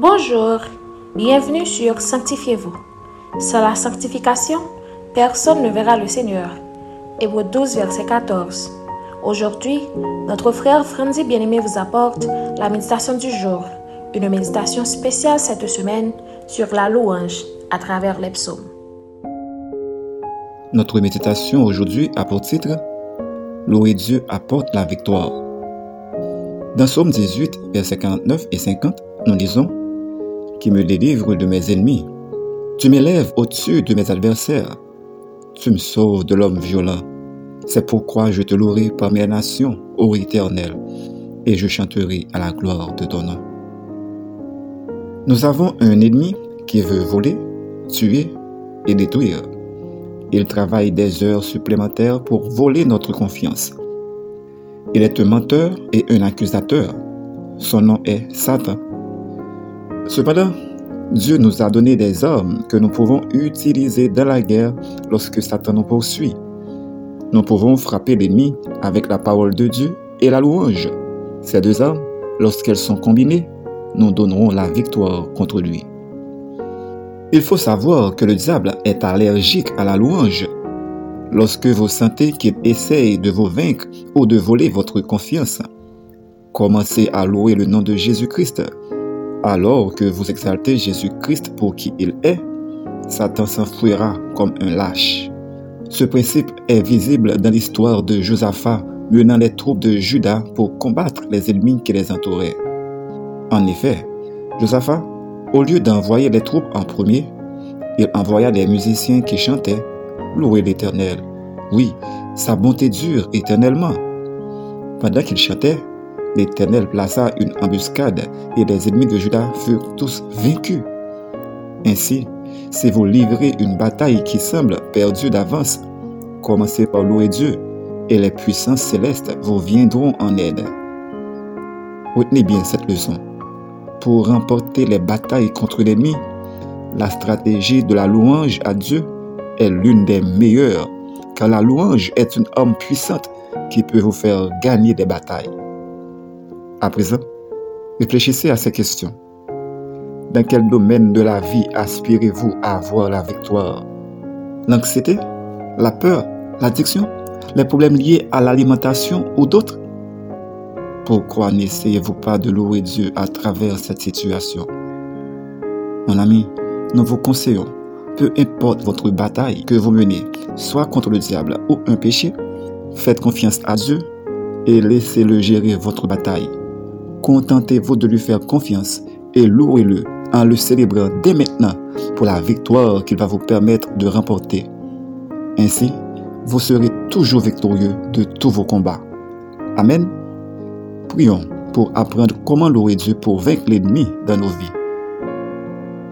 Bonjour, bienvenue sur Sanctifiez-vous. Sans la sanctification, personne ne verra le Seigneur. Hébreu 12, verset 14. Aujourd'hui, notre frère Franzi Bien-Aimé vous apporte la méditation du jour, une méditation spéciale cette semaine sur la louange à travers les psaumes. Notre méditation aujourd'hui a pour titre Louer Dieu apporte la victoire. Dans Psaume 18, versets 49 et 50, nous lisons Qui me délivre de mes ennemis. Tu m'élèves au-dessus de mes adversaires. Tu me sauves de l'homme violent. C'est pourquoi je te louerai parmi les nations, ô Éternel, et je chanterai à la gloire de ton nom. Nous avons un ennemi qui veut voler, tuer et détruire. Il travaille des heures supplémentaires pour voler notre confiance. Il est un menteur et un accusateur. Son nom est Satan. Cependant, Dieu nous a donné des armes que nous pouvons utiliser dans la guerre lorsque Satan nous poursuit. Nous pouvons frapper l'ennemi avec la parole de Dieu et la louange. Ces deux armes, lorsqu'elles sont combinées, nous donnerons la victoire contre lui. Il faut savoir que le diable est allergique à la louange. Lorsque vous sentez qu'il essaye de vous vaincre ou de voler votre confiance, commencez à louer le nom de Jésus-Christ. Alors que vous exaltez Jésus-Christ pour qui il est, Satan s'enfuira comme un lâche. Ce principe est visible dans l'histoire de Josaphat menant les troupes de Juda pour combattre les ennemis qui les entouraient. En effet, Josaphat au lieu d'envoyer les troupes en premier, il envoya des musiciens qui chantaient Louez l'Éternel. Oui, sa bonté dure éternellement. Pendant qu'ils chantaient, l'Éternel plaça une embuscade et les ennemis de Judas furent tous vaincus. Ainsi, si vous livrez une bataille qui semble perdue d'avance, commencez par louer Dieu et les puissances célestes vous viendront en aide. Retenez bien cette leçon pour remporter les batailles contre l'ennemi, la stratégie de la louange à Dieu est l'une des meilleures, car la louange est une arme puissante qui peut vous faire gagner des batailles. À présent, réfléchissez à ces questions. Dans quel domaine de la vie aspirez-vous à avoir la victoire? L'anxiété La peur L'addiction Les problèmes liés à l'alimentation ou d'autres? Pourquoi n'essayez-vous pas de louer Dieu à travers cette situation? Mon ami, nous vous conseillons, peu importe votre bataille que vous menez, soit contre le diable ou un péché, faites confiance à Dieu et laissez-le gérer votre bataille. Contentez-vous de lui faire confiance et louez-le en le célébrant dès maintenant pour la victoire qu'il va vous permettre de remporter. Ainsi, vous serez toujours victorieux de tous vos combats. Amen. Prions pour apprendre comment louer Dieu pour vaincre l'ennemi dans nos vies.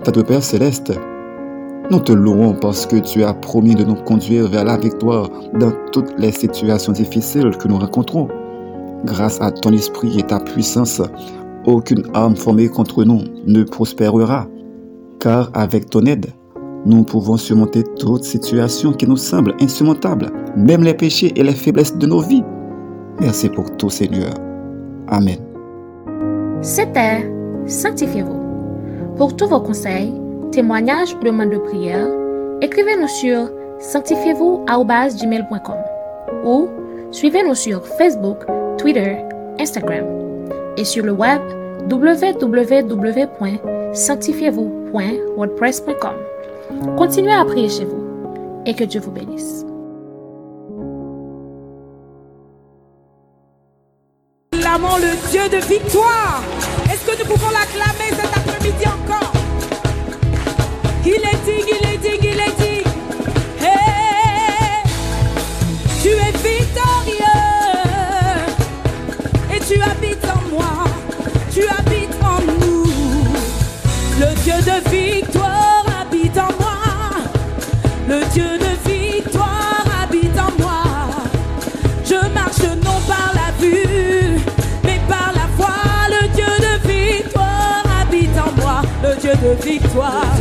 Notre Père céleste, nous te louons parce que tu as promis de nous conduire vers la victoire dans toutes les situations difficiles que nous rencontrons. Grâce à ton esprit et ta puissance, aucune arme formée contre nous ne prospérera, car avec ton aide, nous pouvons surmonter toute situation qui nous semble insurmontable, même les péchés et les faiblesses de nos vies. Merci pour tout, Seigneur. Amen. C'était Sanctifiez-vous. Pour tous vos conseils, témoignages ou demandes de prière, écrivez-nous sur sanctifiez-vous@gmail.com ou suivez-nous sur Facebook, Twitter, Instagram et sur le web www.sanctifiez-vous.wordpress.com. Continuez à prier chez vous et que Dieu vous bénisse. le Dieu de victoire. Est-ce que nous pouvons l'acclamer cet après-midi encore? Il est dit, il est de victoire habite en moi. Le Dieu de victoire habite en moi. Je marche non par la vue. le Dieu de victoire.